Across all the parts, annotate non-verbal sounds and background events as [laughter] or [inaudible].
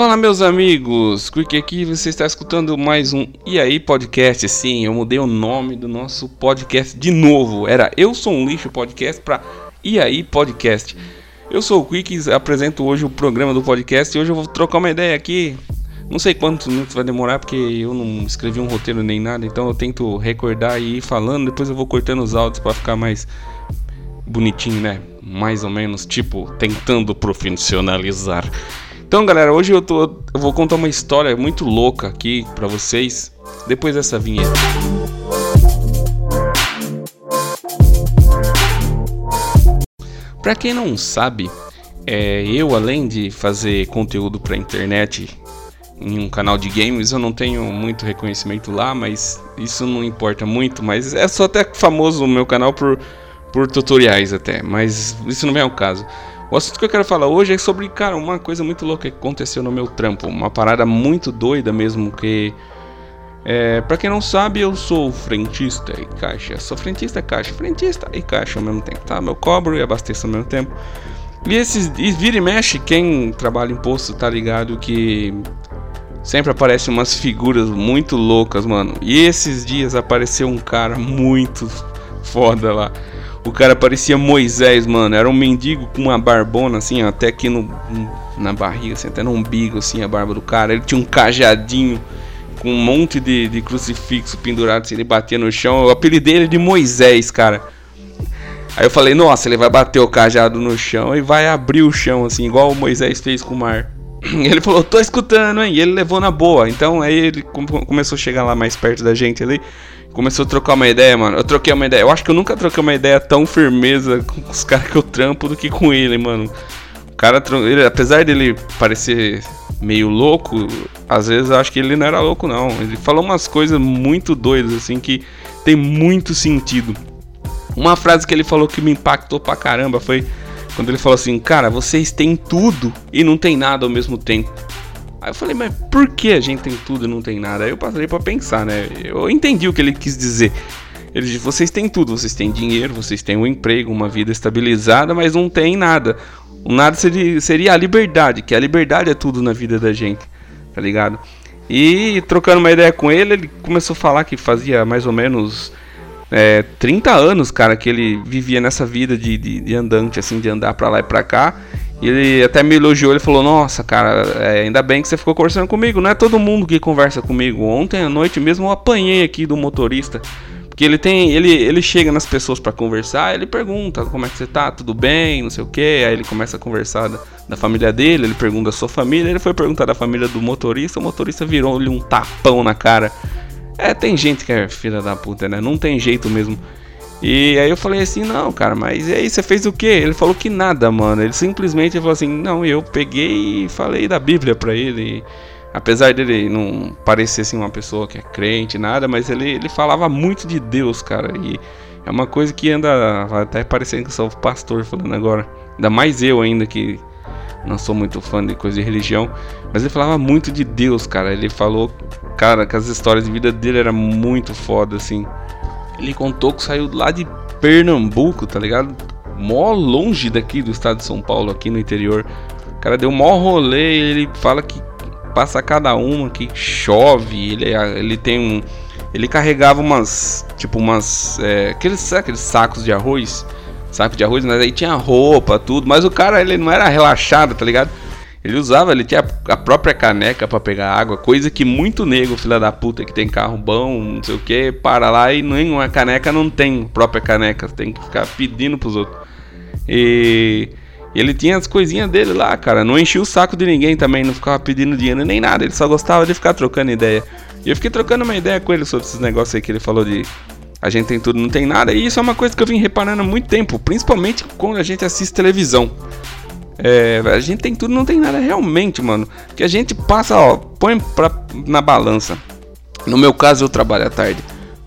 Fala meus amigos, Quick aqui, você está escutando mais um E aí Podcast. Sim, eu mudei o nome do nosso podcast de novo. Era Eu Sou um Lixo Podcast para E aí Podcast. Eu sou o Quick, apresento hoje o programa do podcast e hoje eu vou trocar uma ideia aqui. Não sei quantos minutos vai demorar porque eu não escrevi um roteiro nem nada, então eu tento recordar e ir falando, depois eu vou cortando os áudios para ficar mais bonitinho, né? Mais ou menos, tipo, tentando profissionalizar. Então, galera, hoje eu, tô, eu vou contar uma história muito louca aqui para vocês depois dessa vinheta. Para quem não sabe, é, eu além de fazer conteúdo para internet em um canal de games, eu não tenho muito reconhecimento lá, mas isso não importa muito. Mas é só até famoso o meu canal por, por tutoriais até, mas isso não vem ao caso. O assunto que eu quero falar hoje é sobre, cara, uma coisa muito louca que aconteceu no meu trampo. Uma parada muito doida mesmo que. É, pra quem não sabe, eu sou frentista e caixa. Sou frentista, caixa, frentista e caixa ao mesmo tempo, tá? Eu cobro e abasteço ao mesmo tempo. E esses. E vira e mexe, quem trabalha em posto tá ligado que. Sempre aparecem umas figuras muito loucas, mano. E esses dias apareceu um cara muito foda lá. O cara parecia Moisés, mano. Era um mendigo com uma barbona, assim, até aqui no, na barriga, assim, até no umbigo, assim, a barba do cara. Ele tinha um cajadinho com um monte de, de crucifixo pendurado, assim, ele batia no chão. O apelido dele é de Moisés, cara. Aí eu falei, nossa, ele vai bater o cajado no chão e vai abrir o chão, assim, igual o Moisés fez com o mar. [clears throat] Ele falou, tô escutando, hein? E ele levou na boa. Então aí ele começou a chegar lá mais perto da gente ali. Começou a trocar uma ideia, mano. Eu troquei uma ideia. Eu acho que eu nunca troquei uma ideia tão firmeza com os caras que eu trampo do que com ele, mano. O cara, ele, apesar dele parecer meio louco, às vezes eu acho que ele não era louco, não. Ele falou umas coisas muito doidas, assim, que tem muito sentido. Uma frase que ele falou que me impactou pra caramba foi quando ele falou assim: Cara, vocês têm tudo e não tem nada ao mesmo tempo. Aí eu falei, mas por que a gente tem tudo e não tem nada? Aí eu passei para pensar, né? Eu entendi o que ele quis dizer. Ele disse: vocês têm tudo, vocês têm dinheiro, vocês têm um emprego, uma vida estabilizada, mas não tem nada. O nada seria, seria a liberdade, que a liberdade é tudo na vida da gente, tá ligado? E trocando uma ideia com ele, ele começou a falar que fazia mais ou menos é, 30 anos, cara, que ele vivia nessa vida de, de, de andante, assim, de andar pra lá e pra cá. E ele até me elogiou, ele falou: Nossa, cara, é, ainda bem que você ficou conversando comigo. Não é todo mundo que conversa comigo. Ontem à noite mesmo eu apanhei aqui do motorista. Porque ele tem. Ele, ele chega nas pessoas para conversar, ele pergunta como é que você tá, tudo bem, não sei o que. Aí ele começa a conversar da, da, família dele, ele pergunta a sua família, ele foi perguntar da família do motorista, o motorista virou-lhe um tapão na cara. É, tem gente que é filha da puta, né? Não tem jeito mesmo. E aí eu falei assim, não, cara, mas e aí você fez o quê? Ele falou que nada, mano. Ele simplesmente falou assim, não, eu peguei e falei da Bíblia pra ele. Apesar dele não parecer assim uma pessoa que é crente, nada, mas ele, ele falava muito de Deus, cara. E é uma coisa que anda até parecendo que eu sou pastor falando agora. Ainda mais eu ainda que não sou muito fã de coisa de religião, mas ele falava muito de Deus, cara. Ele falou, cara, que as histórias de vida dele era muito foda assim. Ele contou que saiu lá de Pernambuco, tá ligado? Mó longe daqui do estado de São Paulo, aqui no interior. O cara deu mó rolê ele fala que passa cada uma, que chove. Ele, ele tem um. Ele carregava umas. Tipo umas. É, aqueles, aqueles sacos de arroz. Saco de arroz, mas aí tinha roupa, tudo. Mas o cara, ele não era relaxado, tá ligado? Ele usava, ele tinha a própria caneca para pegar água, coisa que muito nego, filha da puta, que tem carro bom, não sei o que, para lá e nenhuma caneca não tem própria caneca, tem que ficar pedindo pros outros. E ele tinha as coisinhas dele lá, cara, não enchia o saco de ninguém também, não ficava pedindo dinheiro nem nada, ele só gostava de ficar trocando ideia. E eu fiquei trocando uma ideia com ele sobre esses negócios aí que ele falou de a gente tem tudo, não tem nada, e isso é uma coisa que eu vim reparando há muito tempo, principalmente quando a gente assiste televisão. É, a gente tem tudo, não tem nada realmente, mano. Que a gente passa, ó, põe pra, na balança. No meu caso, eu trabalho à tarde.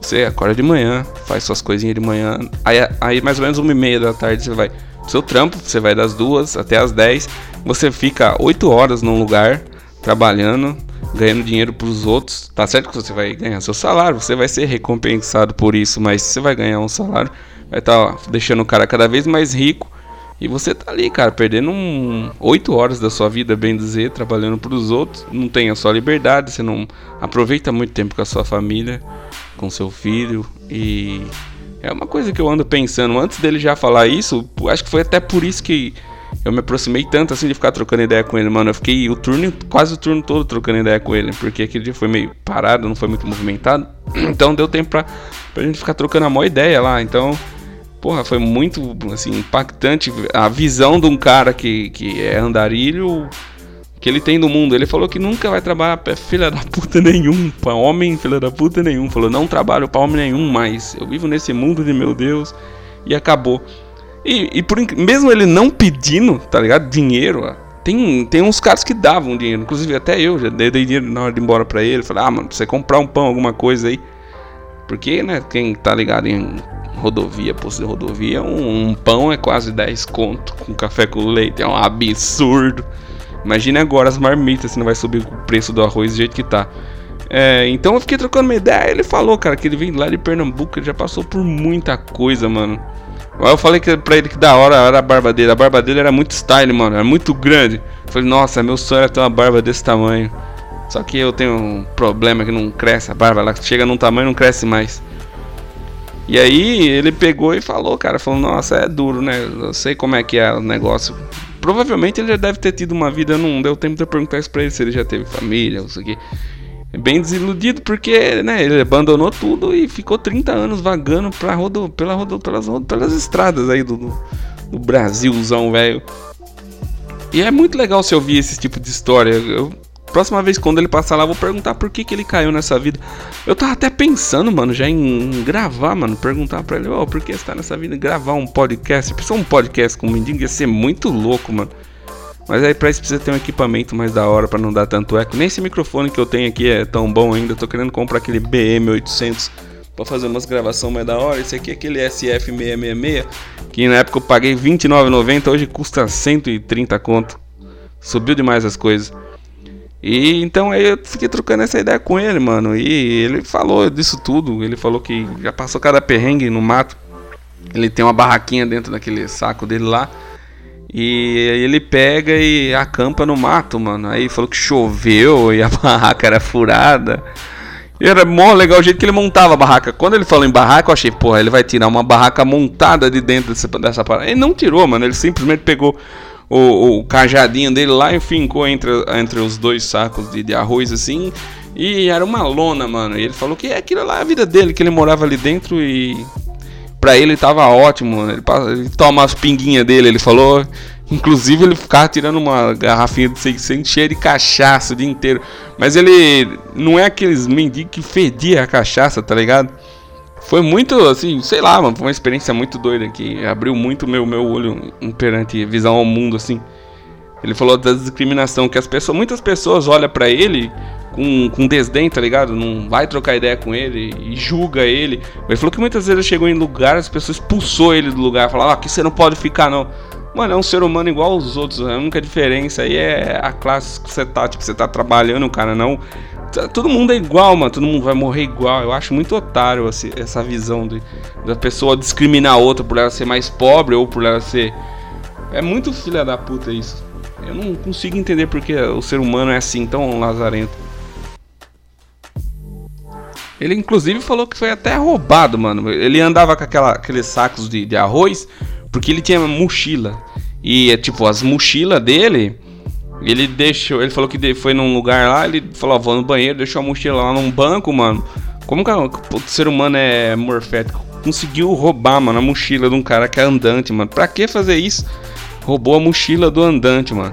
Você acorda de manhã, faz suas coisinhas de manhã. Aí, aí mais ou menos uma e meia da tarde você vai pro seu trampo. Você vai das duas até as dez. Você fica oito horas num lugar trabalhando, ganhando dinheiro pros outros. Tá certo que você vai ganhar seu salário, você vai ser recompensado por isso, mas você vai ganhar um salário, vai estar tá, deixando o cara cada vez mais rico E você tá ali, cara, perdendo um, 8 horas da sua vida, bem dizer, trabalhando pros outros. Não tem a sua liberdade, você não aproveita muito tempo com a sua família, com seu filho. E é uma coisa que eu ando pensando. Antes dele já falar isso, acho que foi até por isso que eu me aproximei tanto assim de ficar trocando ideia com ele, mano. Eu fiquei o turno, quase o turno todo trocando ideia com ele, porque aquele dia foi meio parado, não foi muito movimentado. [clears throat] Então deu tempo pra, pra gente ficar trocando a maior ideia lá. Então, porra, foi muito assim, impactante a visão de um cara que, que é andarilho que ele tem no mundo. Ele falou que nunca vai trabalhar pra filha da puta nenhum, pra homem filha da puta nenhum. Falou, não trabalho pra homem nenhum mais. Eu vivo nesse mundo de meu Deus. E acabou. E, e por, mesmo ele não pedindo, tá ligado? Dinheiro, ó, tem, tem uns caras que davam dinheiro. Inclusive até eu já dei, dinheiro na hora de ir embora pra ele. Falei, ah, mano, pra você comprar um pão, alguma coisa aí. Porque, né, quem tá ligado em rodovia, posto de rodovia, um, um, pão é quase 10 conto com café com leite. É um absurdo. Imagina agora as marmitas, se não vai subir o preço do arroz do jeito que tá. É, então eu fiquei trocando uma ideia. Ele falou, cara, que ele vem lá de Pernambuco, ele já passou por muita coisa, mano. Eu falei que, pra ele que da hora era a barba dele. A barba dele era muito style, mano. Era muito grande. Eu falei, nossa, meu sonho era ter uma barba desse tamanho. Só que eu tenho um problema que não cresce a barba. Ela chega num tamanho e não cresce mais. E aí ele pegou e falou, cara, falou, nossa, é duro, né? Eu sei como é que é o negócio. Provavelmente ele já deve ter tido uma vida, não deu tempo de perguntar isso pra ele se ele já teve família, não sei o quê bem desiludido porque né, ele abandonou tudo e ficou 30 anos vagando pra rodo, pela rodo, pelas, pelas estradas aí do, do Brasilzão, velho. E é muito legal se ouvir esse tipo de história. Eu, próxima vez quando ele passar lá, vou perguntar por que, que ele caiu nessa vida. Eu tava até pensando, mano, já em, gravar, mano, perguntar pra ele, ó, oh, por que você tá nessa vida? Gravar um podcast. Precisa um podcast com o Mendigo ia ser muito louco, mano. Mas aí pra isso precisa ter um equipamento mais da hora para não dar tanto eco. Nem esse microfone que eu tenho aqui é tão bom ainda. Tô querendo comprar aquele BM800 para fazer umas gravação mais da hora. Esse aqui é aquele SF666 que na época eu paguei R$29,90, hoje custa 130 conto. Subiu demais as coisas. E então aí eu fiquei trocando essa ideia com ele, mano. E ele falou disso tudo. Ele falou que já passou cada perrengue no mato. Ele tem uma barraquinha dentro daquele saco dele lá. E ele pega e acampa no mato, mano. Aí falou que choveu e a [laughs] barraca era furada. E era mó legal o jeito que ele montava a barraca. Quando ele falou em barraca, eu achei, porra, ele vai tirar uma barraca montada de dentro dessa, dessa parada. Ele não tirou, mano. Ele simplesmente pegou o, o cajadinho dele lá e fincou entre, entre os dois sacos de, de arroz assim. E era uma lona, mano. E ele falou que aquilo lá é a vida dele, que ele morava ali dentro e pra ele tava ótimo. Ele, ele toma as pinguinhas dele, ele falou. Inclusive ele ficava tirando uma garrafinha de 600 cheia de cachaça o dia inteiro. Mas ele não é aqueles mendigos que fedia a cachaça, tá ligado? Foi muito, assim, sei lá, mano, foi uma experiência muito doida que abriu muito meu meu olho perante visão ao mundo, assim. Ele falou da discriminação que as pessoas, muitas pessoas olham para ele com, com desdém, tá ligado? Não vai trocar ideia com ele e julga ele. Ele falou que muitas vezes ele chegou em lugar, as pessoas expulsou ele do lugar, falaram, ah, aqui você não pode ficar não. Mano, é um ser humano igual aos outros, a única diferença aí é a classe que você tá, tipo, você tá trabalhando, cara, não. Todo mundo é igual, mano, todo mundo vai morrer igual. Eu acho muito otário assim, essa visão de, da pessoa discriminar a outra por ela ser mais pobre ou por ela ser. É muito filha da puta isso. Eu não consigo entender porque o ser humano é assim, tão lazarento. Ele inclusive falou que foi até roubado, mano. Ele andava com aquela, aqueles sacos de, de arroz porque ele tinha mochila. E é tipo, as mochilas dele, ele deixou. Ele falou que foi num lugar lá, ele falou, vou no banheiro, deixou a mochila lá num banco, mano. Como que o ser humano é morfético? Conseguiu roubar, mano, a mochila de um cara que é andante, mano. Pra que fazer isso? Roubou a mochila do andante, mano.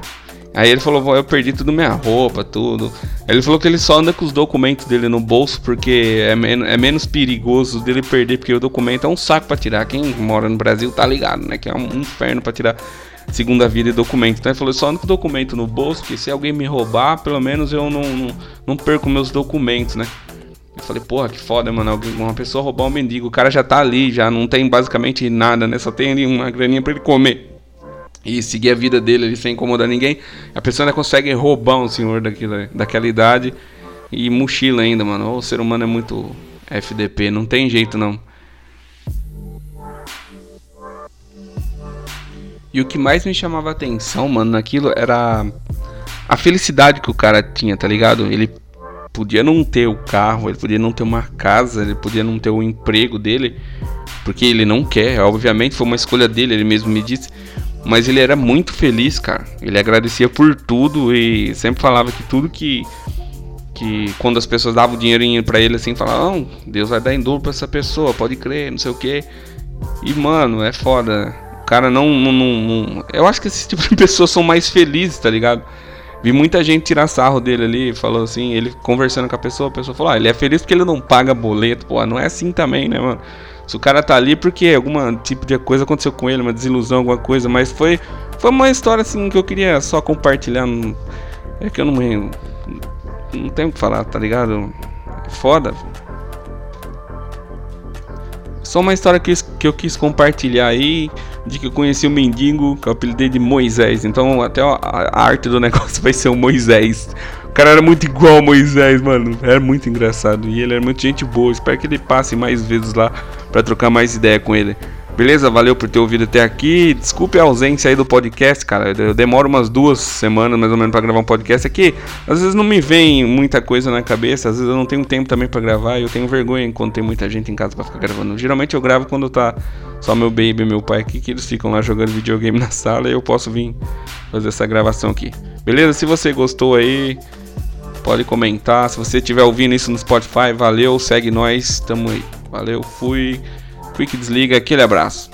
Aí ele falou, eu perdi tudo minha roupa, tudo. Ele falou que ele só anda com os documentos dele no bolso porque é, men é menos perigoso dele perder, porque o documento é um saco para tirar. Quem mora no Brasil tá ligado, né? Que é um inferno para tirar segunda vida e documento. Então ele falou, só ando com o documento no bolso, que se alguém me roubar, pelo menos eu não, não, não perco meus documentos, né? Eu falei, porra, que foda, mano. Uma pessoa roubar um mendigo, o cara já tá ali, já não tem basicamente nada, né? Só tem ali uma graninha para ele comer e seguir a vida dele ali sem incomodar ninguém, a pessoa ainda consegue roubar um senhor daquela, daquela idade e mochila ainda, mano. O ser humano é muito FDP, não tem jeito não. E o que mais me chamava atenção, mano, naquilo era a felicidade que o cara tinha, tá ligado? Ele podia não ter o carro, ele podia não ter uma casa, ele podia não ter o emprego dele, porque ele não quer, obviamente foi uma escolha dele, ele mesmo me disse. Mas ele era muito feliz, cara. Ele agradecia por tudo e sempre falava que tudo que que quando as pessoas davam dinheirinho para ele assim, falavam, Deus vai dar em dobro para essa pessoa, pode crer, não sei o que. E mano, é foda. O cara não, não, não, não, Eu acho que esse tipo de [laughs] pessoas são mais felizes, tá ligado? Vi muita gente tirar sarro dele ali, falou assim, ele conversando com a pessoa, a pessoa falou, ah, ele é feliz porque ele não paga boleto, pô, não é assim também, né, mano? Se o cara tá ali porque algum tipo de coisa aconteceu com ele, uma desilusão, alguma coisa, mas foi, foi uma história assim que eu queria só compartilhar. É que eu não me. Não tenho o que falar, tá ligado? É foda. Só uma história que, que eu quis compartilhar aí de que eu conheci o mendigo, que eu apelidei de Moisés. Então até a, a arte do [laughs] negócio vai ser o Moisés. O cara era muito igual ao Moisés, mano. Era muito engraçado. E ele era muito gente boa. Espero que ele passe mais vezes lá para trocar mais ideia com ele. Beleza? Valeu por ter ouvido até aqui. Desculpe a ausência aí do podcast, cara. Eu demoro umas duas semanas mais ou menos para gravar um podcast aqui. Às vezes não me vem muita coisa na cabeça, às vezes eu não tenho tempo também para gravar. Eu tenho vergonha quando tem muita gente em casa para ficar gravando. Geralmente eu gravo quando tá só meu baby e meu pai aqui, que eles ficam lá jogando videogame na sala e eu posso vir fazer essa gravação aqui. Beleza? Se você gostou aí, pode comentar. Se você estiver ouvindo isso no Spotify, valeu, segue nós, tamo aí. Valeu, fui. Quick desliga, aquele abraço.